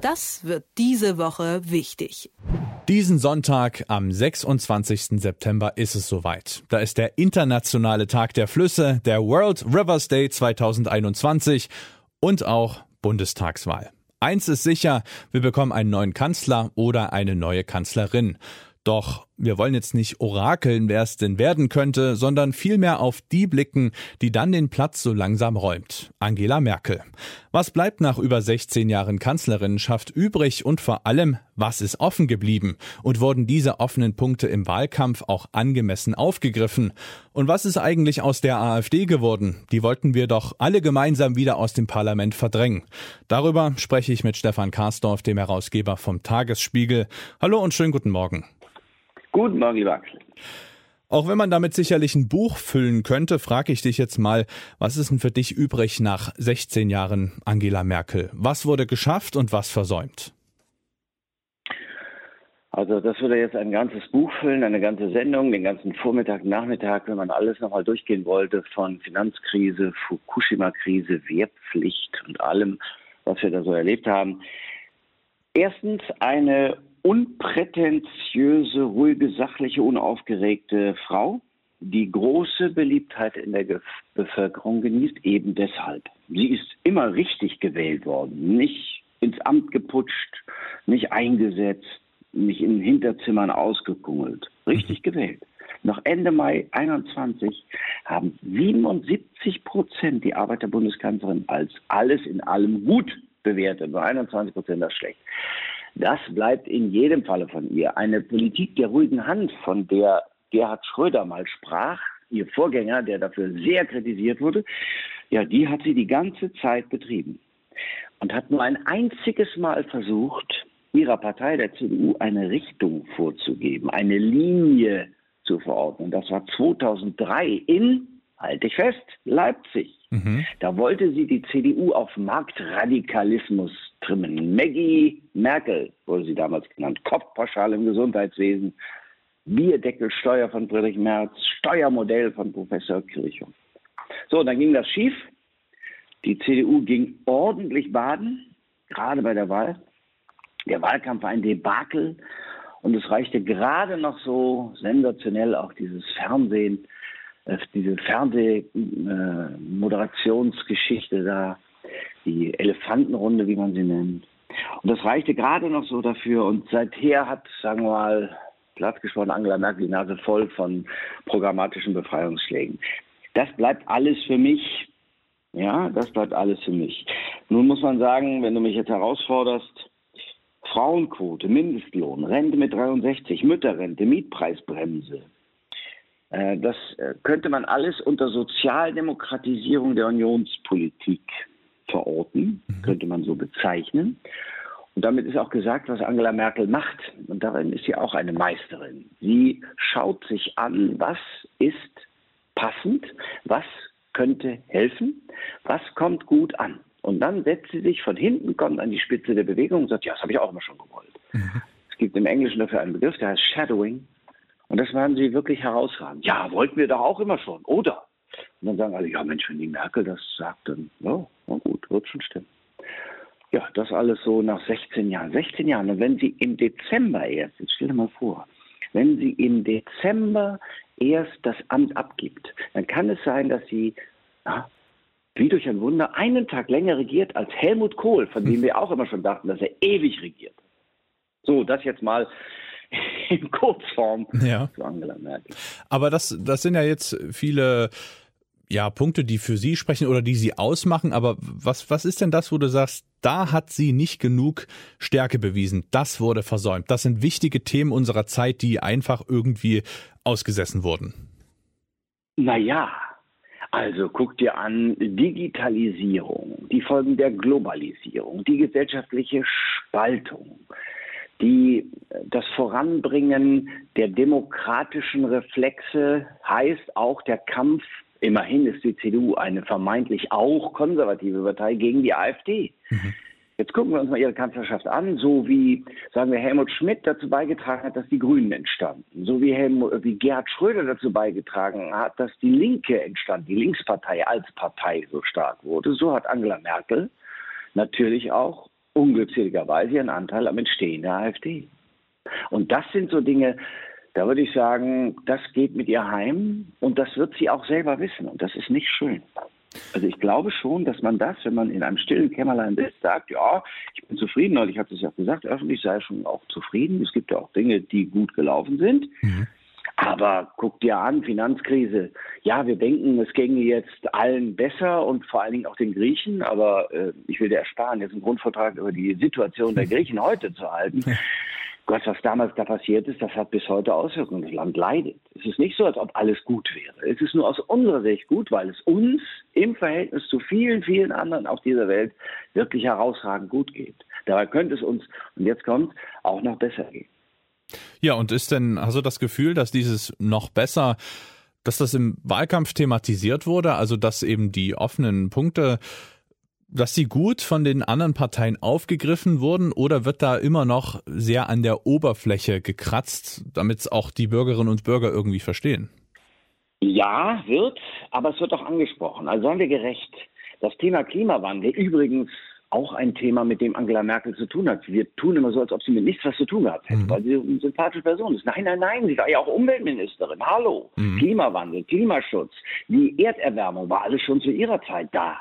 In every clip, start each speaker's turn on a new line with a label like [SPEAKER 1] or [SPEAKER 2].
[SPEAKER 1] Das wird diese Woche wichtig.
[SPEAKER 2] Diesen Sonntag am 26. September ist es soweit. Da ist der internationale Tag der Flüsse, der World Rivers Day 2021 und auch Bundestagswahl. Eins ist sicher, wir bekommen einen neuen Kanzler oder eine neue Kanzlerin. Doch wir wollen jetzt nicht orakeln, wer es denn werden könnte, sondern vielmehr auf die blicken, die dann den Platz so langsam räumt. Angela Merkel. Was bleibt nach über 16 Jahren Kanzlerinnenschaft übrig und vor allem, was ist offen geblieben? Und wurden diese offenen Punkte im Wahlkampf auch angemessen aufgegriffen? Und was ist eigentlich aus der AfD geworden? Die wollten wir doch alle gemeinsam wieder aus dem Parlament verdrängen. Darüber spreche ich mit Stefan Karsdorf, dem Herausgeber vom Tagesspiegel. Hallo und schönen guten Morgen.
[SPEAKER 3] Guten Morgen, lieber Axel.
[SPEAKER 2] Auch wenn man damit sicherlich ein Buch füllen könnte, frage ich dich jetzt mal, was ist denn für dich übrig nach 16 Jahren Angela Merkel? Was wurde geschafft und was versäumt?
[SPEAKER 3] Also das würde jetzt ein ganzes Buch füllen, eine ganze Sendung, den ganzen Vormittag, Nachmittag, wenn man alles nochmal durchgehen wollte, von Finanzkrise, Fukushima-Krise, Wehrpflicht und allem, was wir da so erlebt haben. Erstens eine unprätentiöse, ruhige, sachliche, unaufgeregte Frau, die große Beliebtheit in der Ge Bevölkerung genießt, eben deshalb. Sie ist immer richtig gewählt worden, nicht ins Amt geputscht, nicht eingesetzt, nicht in Hinterzimmern ausgekungelt, richtig mhm. gewählt. Noch Ende Mai 21 haben 77 Prozent die Arbeit der Bundeskanzlerin als alles in allem gut bewertet, nur 21 Prozent das schlecht. Das bleibt in jedem Falle von ihr. Eine Politik der ruhigen Hand, von der Gerhard Schröder mal sprach, ihr Vorgänger, der dafür sehr kritisiert wurde, ja, die hat sie die ganze Zeit betrieben und hat nur ein einziges Mal versucht, ihrer Partei, der CDU, eine Richtung vorzugeben, eine Linie zu verordnen. Das war 2003 in, halte ich fest, Leipzig. Mhm. Da wollte sie die CDU auf Marktradikalismus trimmen. Maggie Merkel wurde sie damals genannt. Kopfpauschale im Gesundheitswesen, Bierdeckelsteuer von Friedrich Merz, Steuermodell von Professor Kirchhoff. So, dann ging das schief. Die CDU ging ordentlich baden, gerade bei der Wahl. Der Wahlkampf war ein Debakel und es reichte gerade noch so sensationell auch dieses Fernsehen, diese Fernsehmoderationsgeschichte äh, da die Elefantenrunde, wie man sie nennt. Und das reichte gerade noch so dafür. Und seither hat, sagen wir mal, platt gesprochen, Angela Merkel die Nase voll von programmatischen Befreiungsschlägen. Das bleibt alles für mich. Ja, das bleibt alles für mich. Nun muss man sagen, wenn du mich jetzt herausforderst, Frauenquote, Mindestlohn, Rente mit 63, Mütterrente, Mietpreisbremse, äh, das äh, könnte man alles unter Sozialdemokratisierung der Unionspolitik verorten, mhm. könnte man so bezeichnen. Und damit ist auch gesagt, was Angela Merkel macht. Und darin ist sie auch eine Meisterin. Sie schaut sich an, was ist passend, was könnte helfen, was kommt gut an. Und dann setzt sie sich von hinten, kommt an die Spitze der Bewegung und sagt, ja, das habe ich auch immer schon gewollt. Mhm. Es gibt im Englischen dafür einen Begriff, der heißt Shadowing. Und das waren sie wirklich herausragend. Ja, wollten wir doch auch immer schon, oder? Und dann sagen alle, ja Mensch, wenn die Merkel das sagt, dann, ja, na gut, wird schon stimmen. Ja, das alles so nach 16 Jahren. 16 Jahren. Und wenn Sie im Dezember erst, jetzt stell dir mal vor, wenn sie im Dezember erst das Amt abgibt, dann kann es sein, dass sie ja, wie durch ein Wunder einen Tag länger regiert als Helmut Kohl, von dem wir auch immer schon dachten, dass er ewig regiert. So, das jetzt mal in Kurzform
[SPEAKER 2] ja. zu Angela Merkel. Aber das, das sind ja jetzt viele ja, Punkte, die für Sie sprechen oder die Sie ausmachen. Aber was, was ist denn das, wo du sagst, da hat sie nicht genug Stärke bewiesen? Das wurde versäumt. Das sind wichtige Themen unserer Zeit, die einfach irgendwie ausgesessen wurden.
[SPEAKER 3] Naja, also guck dir an, Digitalisierung, die Folgen der Globalisierung, die gesellschaftliche Spaltung, die, das Voranbringen der demokratischen Reflexe heißt auch der Kampf Immerhin ist die CDU eine vermeintlich auch konservative Partei gegen die AfD. Mhm. Jetzt gucken wir uns mal ihre Kanzlerschaft an, so wie, sagen wir, Helmut Schmidt dazu beigetragen hat, dass die Grünen entstanden, so wie, Helmut, wie Gerhard Schröder dazu beigetragen hat, dass die Linke entstand, die Linkspartei als Partei so stark wurde. So hat Angela Merkel natürlich auch unglückseligerweise ihren Anteil am Entstehen der AfD. Und das sind so Dinge, da würde ich sagen, das geht mit ihr heim und das wird sie auch selber wissen und das ist nicht schön. Also ich glaube schon, dass man das, wenn man in einem stillen Kämmerlein sitzt, sagt, ja, ich bin zufrieden, neulich hat es ja gesagt, öffentlich sei schon auch zufrieden. Es gibt ja auch Dinge, die gut gelaufen sind. Mhm. Aber guck dir an, Finanzkrise. Ja, wir denken, es ginge jetzt allen besser und vor allen Dingen auch den Griechen. Aber äh, ich will dir ersparen, jetzt einen Grundvertrag über die Situation der Griechen heute zu halten. Gott, was damals da passiert ist, das hat bis heute Auswirkungen. Das Land leidet. Es ist nicht so, als ob alles gut wäre. Es ist nur aus unserer Sicht gut, weil es uns im Verhältnis zu vielen, vielen anderen auf dieser Welt wirklich herausragend gut geht. Dabei könnte es uns, und jetzt kommt, auch noch besser gehen.
[SPEAKER 2] Ja, und ist denn, hast du das Gefühl, dass dieses noch besser, dass das im Wahlkampf thematisiert wurde, also dass eben die offenen Punkte, dass sie gut von den anderen Parteien aufgegriffen wurden oder wird da immer noch sehr an der Oberfläche gekratzt, damit es auch die Bürgerinnen und Bürger irgendwie verstehen?
[SPEAKER 3] Ja, wird, aber es wird auch angesprochen. Also seien wir gerecht. Das Thema Klimawandel, übrigens auch ein Thema, mit dem Angela Merkel zu tun hat. Wir tun immer so, als ob sie mit nichts was zu tun gehabt hätte, mhm. weil sie eine sympathische Person ist. Nein, nein, nein, sie war ja auch Umweltministerin. Hallo. Mhm. Klimawandel, Klimaschutz, die Erderwärmung war alles schon zu ihrer Zeit da.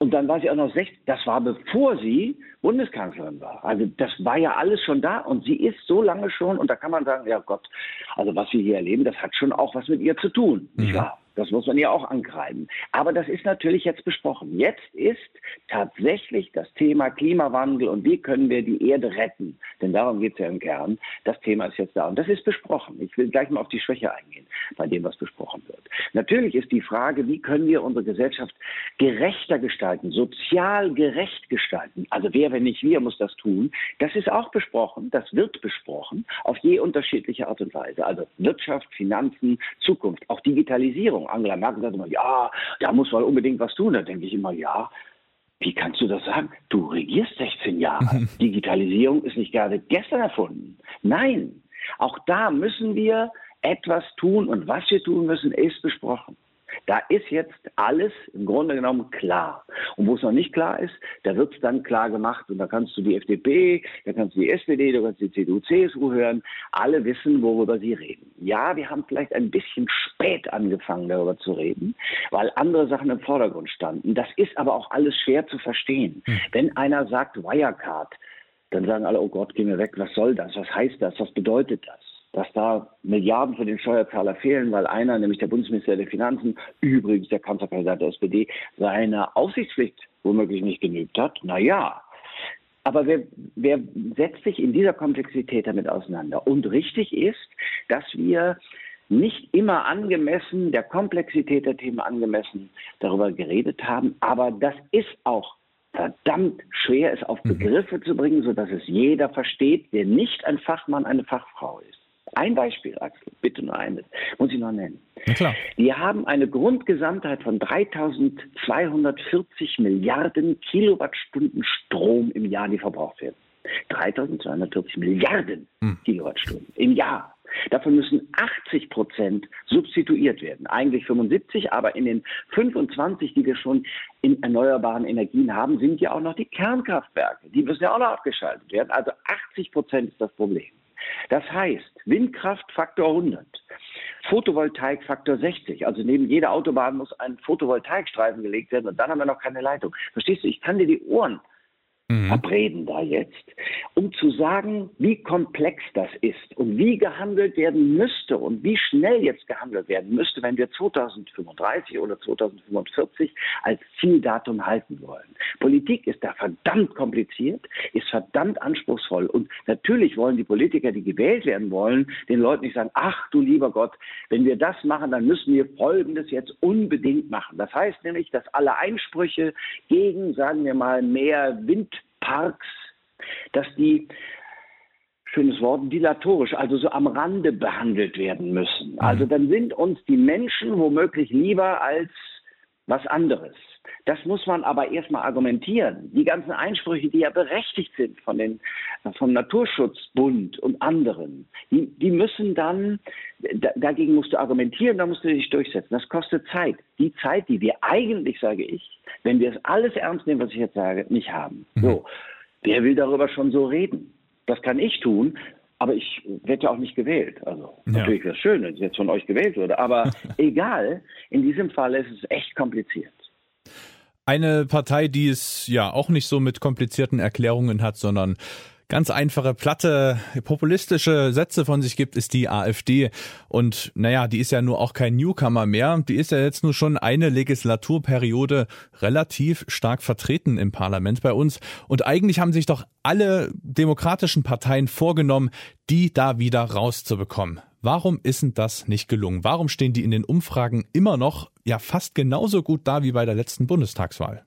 [SPEAKER 3] Und dann war sie auch noch 16, das war bevor sie Bundeskanzlerin war. Also das war ja alles schon da und sie ist so lange schon und da kann man sagen, ja Gott, also was wir hier erleben, das hat schon auch was mit ihr zu tun, nicht mhm. wahr? Das muss man ja auch ankreiden. Aber das ist natürlich jetzt besprochen. Jetzt ist tatsächlich das Thema Klimawandel und wie können wir die Erde retten. Denn darum geht es ja im Kern. Das Thema ist jetzt da und das ist besprochen. Ich will gleich mal auf die Schwäche eingehen bei dem, was besprochen wird. Natürlich ist die Frage, wie können wir unsere Gesellschaft gerechter gestalten, sozial gerecht gestalten. Also wer, wenn nicht wir, muss das tun. Das ist auch besprochen. Das wird besprochen auf je unterschiedliche Art und Weise. Also Wirtschaft, Finanzen, Zukunft, auch Digitalisierung. Angela Merkel sagt immer, ja, da muss man unbedingt was tun. Da denke ich immer, ja, wie kannst du das sagen? Du regierst 16 Jahre. Digitalisierung ist nicht gerade gestern erfunden. Nein, auch da müssen wir etwas tun und was wir tun müssen, ist besprochen. Da ist jetzt alles im Grunde genommen klar. Und wo es noch nicht klar ist, da wird es dann klar gemacht. Und da kannst du die FDP, da kannst du die SPD, da kannst du die CDU, CSU hören. Alle wissen, worüber sie reden. Ja, wir haben vielleicht ein bisschen spät angefangen, darüber zu reden, weil andere Sachen im Vordergrund standen. Das ist aber auch alles schwer zu verstehen. Hm. Wenn einer sagt Wirecard, dann sagen alle, oh Gott, geh mir weg, was soll das? Was heißt das? Was bedeutet das? Dass da Milliarden für den Steuerzahler fehlen, weil einer, nämlich der Bundesminister der Finanzen, übrigens der Kanzlerkandidat der SPD, seine Aufsichtspflicht womöglich nicht genügt hat. Naja, aber wer, wer setzt sich in dieser Komplexität damit auseinander? Und richtig ist, dass wir nicht immer angemessen, der Komplexität der Themen angemessen darüber geredet haben. Aber das ist auch verdammt schwer, es auf mhm. Begriffe zu bringen, sodass es jeder versteht, der nicht ein Fachmann, eine Fachfrau ist. Ein Beispiel, Axel, bitte nur eines, muss ich noch nennen. Na klar. Wir haben eine Grundgesamtheit von 3240 Milliarden Kilowattstunden Strom im Jahr, die verbraucht werden. 3240 Milliarden hm. Kilowattstunden im Jahr. Davon müssen 80 Prozent substituiert werden. Eigentlich 75, aber in den 25, die wir schon in erneuerbaren Energien haben, sind ja auch noch die Kernkraftwerke. Die müssen ja auch noch abgeschaltet werden. Also 80 Prozent ist das Problem. Das heißt, Windkraft Faktor 100, Photovoltaik Faktor 60. Also neben jeder Autobahn muss ein Photovoltaikstreifen gelegt werden und dann haben wir noch keine Leitung. Verstehst du? Ich kann dir die Ohren mhm. abreden da jetzt, um zu sagen, wie komplex das ist und wie gehandelt werden müsste und wie schnell jetzt gehandelt werden müsste, wenn wir 2035 oder 2045 als Zieldatum halten wollen. Politik ist da verdammt kompliziert, ist verdammt anspruchsvoll und natürlich wollen die Politiker, die gewählt werden wollen, den Leuten nicht sagen, ach du lieber Gott, wenn wir das machen, dann müssen wir Folgendes jetzt unbedingt machen. Das heißt nämlich, dass alle Einsprüche gegen, sagen wir mal, mehr Wind Parks, dass die schönes Wort, dilatorisch, also so am Rande behandelt werden müssen. Mhm. Also dann sind uns die Menschen womöglich lieber als was anderes. Das muss man aber erstmal argumentieren. Die ganzen Einsprüche, die ja berechtigt sind von den, vom Naturschutzbund und anderen, die, die müssen dann, dagegen musst du argumentieren, da musst du dich durchsetzen. Das kostet Zeit. Die Zeit, die wir eigentlich, sage ich, wenn wir es alles ernst nehmen, was ich jetzt sage, nicht haben. Mhm. So. wer will darüber schon so reden? Das kann ich tun, aber ich werde ja auch nicht gewählt. Also ja. natürlich wäre es schön, wenn ich jetzt von euch gewählt würde. Aber egal, in diesem Fall ist es echt kompliziert.
[SPEAKER 2] Eine Partei, die es ja auch nicht so mit komplizierten Erklärungen hat, sondern ganz einfache, platte, populistische Sätze von sich gibt, ist die AfD. Und naja, die ist ja nur auch kein Newcomer mehr. Die ist ja jetzt nur schon eine Legislaturperiode relativ stark vertreten im Parlament bei uns. Und eigentlich haben sich doch alle demokratischen Parteien vorgenommen, die da wieder rauszubekommen. Warum ist denn das nicht gelungen? Warum stehen die in den Umfragen immer noch ja fast genauso gut da wie bei der letzten Bundestagswahl?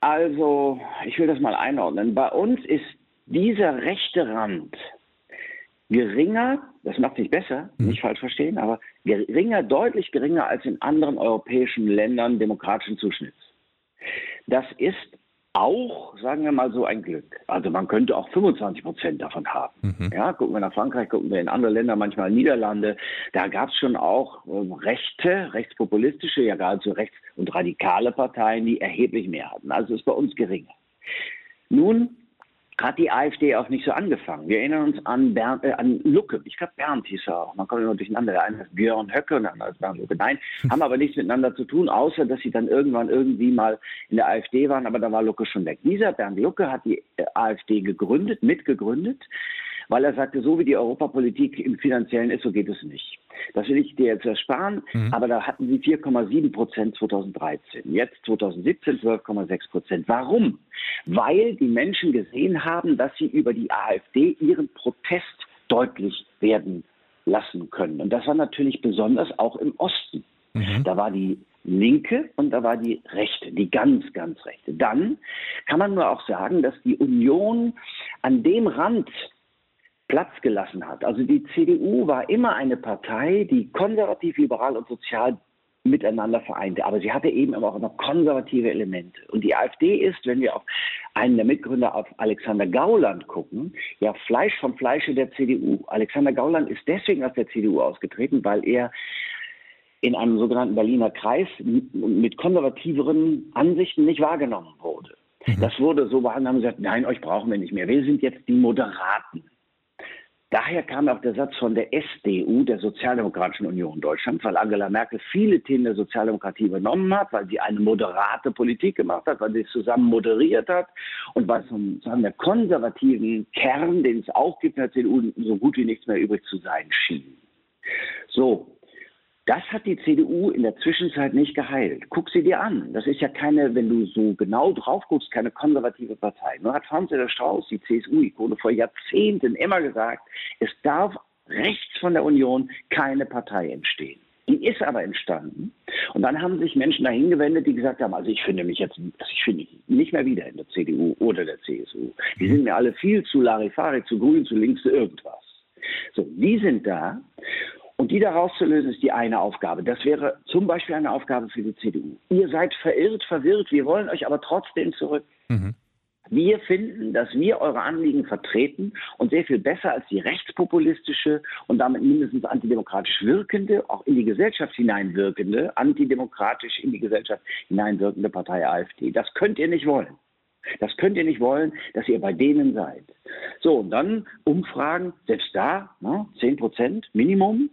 [SPEAKER 3] Also, ich will das mal einordnen. Bei uns ist dieser rechte Rand geringer, das macht sich besser, mhm. nicht falsch verstehen, aber geringer, deutlich geringer als in anderen europäischen Ländern demokratischen Zuschnitts. Das ist auch, sagen wir mal so, ein Glück. Also man könnte auch 25 Prozent davon haben. Mhm. Ja, gucken wir nach Frankreich, gucken wir in andere Länder, manchmal Niederlande. Da gab es schon auch äh, rechte, rechtspopulistische, ja geradezu rechts- und radikale Parteien, die erheblich mehr hatten. Also ist bei uns geringer. Nun hat die AfD auch nicht so angefangen. Wir erinnern uns an, Bernd, äh, an Lucke. Ich glaube, Bernd hieß er auch. Man kommt immer durcheinander. Der eine ist Björn Höcke und der andere ist Bernd Lucke. Nein, haben aber nichts miteinander zu tun, außer dass sie dann irgendwann irgendwie mal in der AfD waren, aber da war Lucke schon weg. Dieser Bernd Lucke hat die äh, AfD gegründet, mitgegründet weil er sagte, so wie die Europapolitik im Finanziellen ist, so geht es nicht. Das will ich dir jetzt ersparen, mhm. aber da hatten sie 4,7 Prozent 2013, jetzt 2017 12,6 Prozent. Warum? Weil die Menschen gesehen haben, dass sie über die AfD ihren Protest deutlich werden lassen können. Und das war natürlich besonders auch im Osten. Mhm. Da war die Linke und da war die Rechte, die ganz, ganz Rechte. Dann kann man nur auch sagen, dass die Union an dem Rand Platz gelassen hat. Also die CDU war immer eine Partei, die konservativ, liberal und sozial miteinander vereinte. Aber sie hatte eben auch immer konservative Elemente. Und die AfD ist, wenn wir auf einen der Mitgründer, auf Alexander Gauland gucken, ja Fleisch vom Fleische der CDU. Alexander Gauland ist deswegen aus der CDU ausgetreten, weil er in einem sogenannten Berliner Kreis mit konservativeren Ansichten nicht wahrgenommen wurde. Mhm. Das wurde so behandelt, haben gesagt, nein, euch brauchen wir nicht mehr. Wir sind jetzt die Moderaten. Daher kam auch der Satz von der SDU, der Sozialdemokratischen Union Deutschland, weil Angela Merkel viele Themen der Sozialdemokratie übernommen hat, weil sie eine moderate Politik gemacht hat, weil sie es zusammen moderiert hat und weil von der konservativen Kern, den es auch gibt in der CDU, so gut wie nichts mehr übrig zu sein schien. So, das hat die CDU in der Zwischenzeit nicht geheilt. Guck sie dir an. Das ist ja keine, wenn du so genau drauf guckst, keine konservative Partei. Nur hat Franz der Strauß, die CSU-Ikone, vor Jahrzehnten immer gesagt, es darf rechts von der Union keine Partei entstehen. Die ist aber entstanden. Und dann haben sich Menschen dahin gewendet, die gesagt haben, also ich finde mich jetzt, ich finde mich nicht mehr wieder in der CDU oder der CSU. Die sind mir alle viel zu Larifari, zu grün, zu links, zu irgendwas. So, die sind da und die da rauszulösen, ist die eine Aufgabe. Das wäre zum Beispiel eine Aufgabe für die CDU. Ihr seid verirrt, verwirrt, wir wollen euch aber trotzdem zurück. Mhm. Wir finden, dass wir eure Anliegen vertreten und sehr viel besser als die rechtspopulistische und damit mindestens antidemokratisch wirkende, auch in die Gesellschaft hineinwirkende, antidemokratisch in die Gesellschaft hineinwirkende Partei AfD. Das könnt ihr nicht wollen. Das könnt ihr nicht wollen, dass ihr bei denen seid. So, und dann Umfragen, selbst da, ne, 10 Prozent Minimum,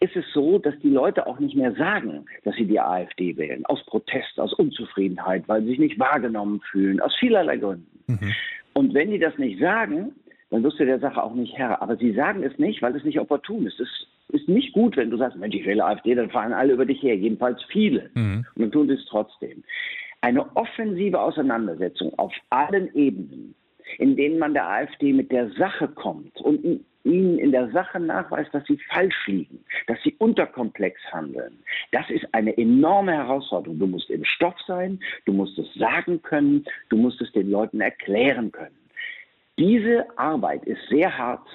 [SPEAKER 3] ist es so, dass die Leute auch nicht mehr sagen, dass sie die AfD wählen, aus Protest, aus Unzufriedenheit, weil sie sich nicht wahrgenommen fühlen, aus vielerlei Gründen. Mhm. Und wenn die das nicht sagen, dann wirst du der Sache auch nicht Herr. Aber sie sagen es nicht, weil es nicht opportun ist. Es ist nicht gut, wenn du sagst, Mensch, ich wähle AfD, dann fahren alle über dich her, jedenfalls viele. Mhm. Und dann tun sie es trotzdem eine offensive Auseinandersetzung auf allen Ebenen, in denen man der AfD mit der Sache kommt und ihnen in der Sache nachweist, dass sie falsch liegen, dass sie unterkomplex handeln. Das ist eine enorme Herausforderung. Du musst im Stoff sein, du musst es sagen können, du musst es den Leuten erklären können. Diese Arbeit ist sehr hart,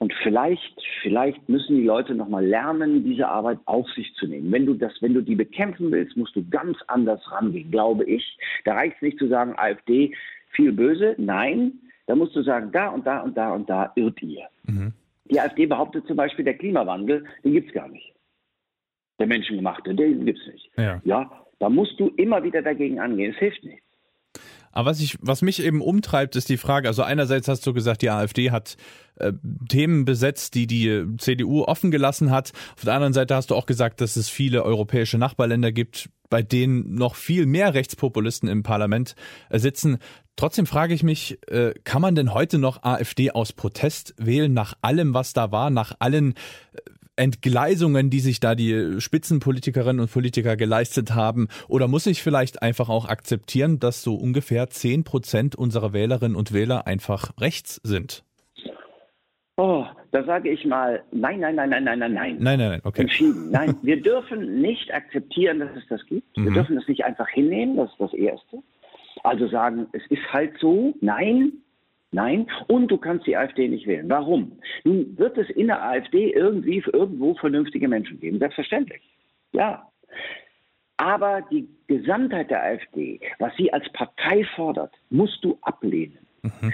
[SPEAKER 3] und vielleicht, vielleicht müssen die Leute nochmal lernen, diese Arbeit auf sich zu nehmen. Wenn du das, wenn du die bekämpfen willst, musst du ganz anders rangehen, glaube ich. Da reicht es nicht zu sagen, AfD viel böse. Nein, da musst du sagen, da und da und da und da irrt ihr. Mhm. Die AfD behauptet zum Beispiel, der Klimawandel, den gibt es gar nicht. Der menschengemachte, den gibt es nicht. Ja. ja, da musst du immer wieder dagegen angehen. Es hilft nicht.
[SPEAKER 2] Aber was ich, was mich eben umtreibt, ist die Frage, also einerseits hast du gesagt, die AfD hat äh, Themen besetzt, die die CDU offen gelassen hat. Auf der anderen Seite hast du auch gesagt, dass es viele europäische Nachbarländer gibt, bei denen noch viel mehr Rechtspopulisten im Parlament äh, sitzen. Trotzdem frage ich mich, äh, kann man denn heute noch AfD aus Protest wählen, nach allem, was da war, nach allen äh, Entgleisungen, die sich da die Spitzenpolitikerinnen und Politiker geleistet haben? Oder muss ich vielleicht einfach auch akzeptieren, dass so ungefähr zehn Prozent unserer Wählerinnen und Wähler einfach rechts sind?
[SPEAKER 3] Oh, da sage ich mal, nein, nein, nein, nein, nein, nein, nein.
[SPEAKER 2] Nein, nein, nein, okay.
[SPEAKER 3] Entschieden. Nein, wir dürfen nicht akzeptieren, dass es das gibt. Wir mhm. dürfen das nicht einfach hinnehmen, das ist das Erste. Also sagen, es ist halt so, nein, Nein, und du kannst die AfD nicht wählen. Warum? Nun wird es in der AfD irgendwie irgendwo vernünftige Menschen geben, selbstverständlich. Ja. Aber die Gesamtheit der AfD, was sie als Partei fordert, musst du ablehnen. Mhm.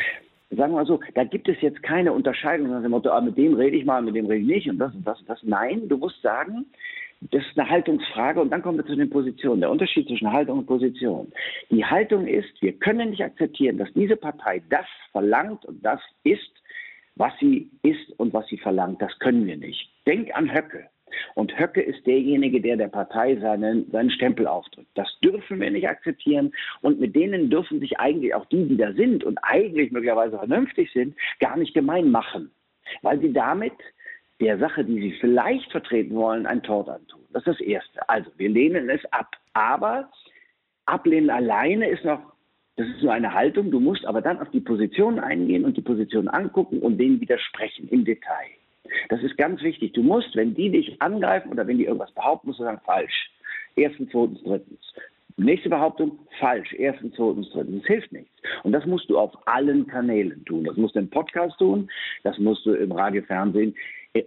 [SPEAKER 3] Sagen wir mal so, da gibt es jetzt keine Unterscheidung nach dem Motto, ah, mit dem rede ich mal, mit dem rede ich nicht und das und das und das. Nein, du musst sagen, das ist eine Haltungsfrage und dann kommen wir zu den Positionen. Der Unterschied zwischen Haltung und Position. Die Haltung ist, wir können nicht akzeptieren, dass diese Partei das verlangt und das ist, was sie ist und was sie verlangt. Das können wir nicht. Denk an Höcke. Und Höcke ist derjenige, der der Partei seinen, seinen Stempel aufdrückt. Das dürfen wir nicht akzeptieren. Und mit denen dürfen sich eigentlich auch die, die da sind und eigentlich möglicherweise vernünftig sind, gar nicht gemein machen. Weil sie damit der Sache, die sie vielleicht vertreten wollen, ein Tort antun. Das ist das Erste. Also, wir lehnen es ab. Aber ablehnen alleine ist noch, das ist nur eine Haltung. Du musst aber dann auf die Position eingehen und die Position angucken und denen widersprechen im Detail. Das ist ganz wichtig. Du musst, wenn die dich angreifen oder wenn die irgendwas behaupten, musst du sagen, falsch. Erstens, zweitens, drittens. Nächste Behauptung, falsch. Erstens, zweitens, drittens. Das hilft nichts. Und das musst du auf allen Kanälen tun. Das musst du im Podcast tun, das musst du im Radio, Fernsehen,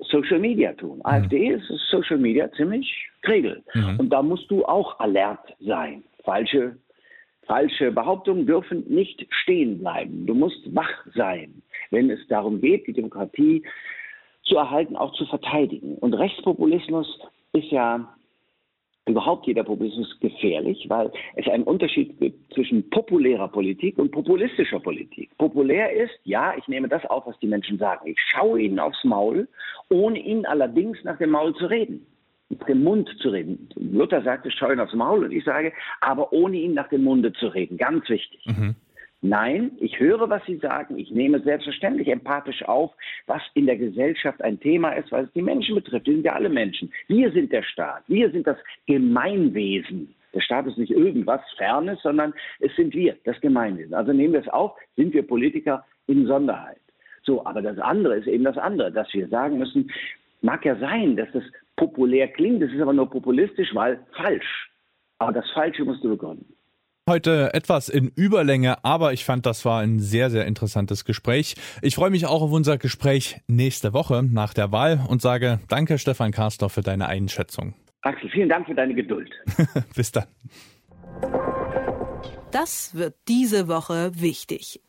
[SPEAKER 3] Social Media tun. Mhm. AfD ist Social Media ziemlich kregel. Mhm. Und da musst du auch alert sein. Falsche, falsche Behauptungen dürfen nicht stehen bleiben. Du musst wach sein, wenn es darum geht, die Demokratie zu erhalten, auch zu verteidigen. Und Rechtspopulismus ist ja überhaupt jeder Populismus gefährlich, weil es einen Unterschied gibt zwischen populärer Politik und populistischer Politik. Populär ist, ja, ich nehme das auf, was die Menschen sagen. Ich schaue ihnen aufs Maul, ohne ihnen allerdings nach dem Maul zu reden. Nach dem Mund zu reden. Luther sagte, schau ihn aufs Maul und ich sage, aber ohne ihn nach dem Munde zu reden. Ganz wichtig. Mhm. Nein, ich höre, was Sie sagen. Ich nehme selbstverständlich empathisch auf, was in der Gesellschaft ein Thema ist, weil es die Menschen betrifft. Wir sind ja alle Menschen. Wir sind der Staat. Wir sind das Gemeinwesen. Der Staat ist nicht irgendwas Fernes, sondern es sind wir, das Gemeinwesen. Also nehmen wir es auf, sind wir Politiker in Sonderheit. So, aber das andere ist eben das andere, dass wir sagen müssen, mag ja sein, dass das populär klingt, das ist aber nur populistisch, weil falsch. Aber das Falsche musst du begründen.
[SPEAKER 2] Heute etwas in Überlänge, aber ich fand, das war ein sehr, sehr interessantes Gespräch. Ich freue mich auch auf unser Gespräch nächste Woche nach der Wahl und sage Danke, Stefan Karsdorf, für deine Einschätzung.
[SPEAKER 3] Axel, vielen Dank für deine Geduld.
[SPEAKER 2] Bis dann.
[SPEAKER 1] Das wird diese Woche wichtig.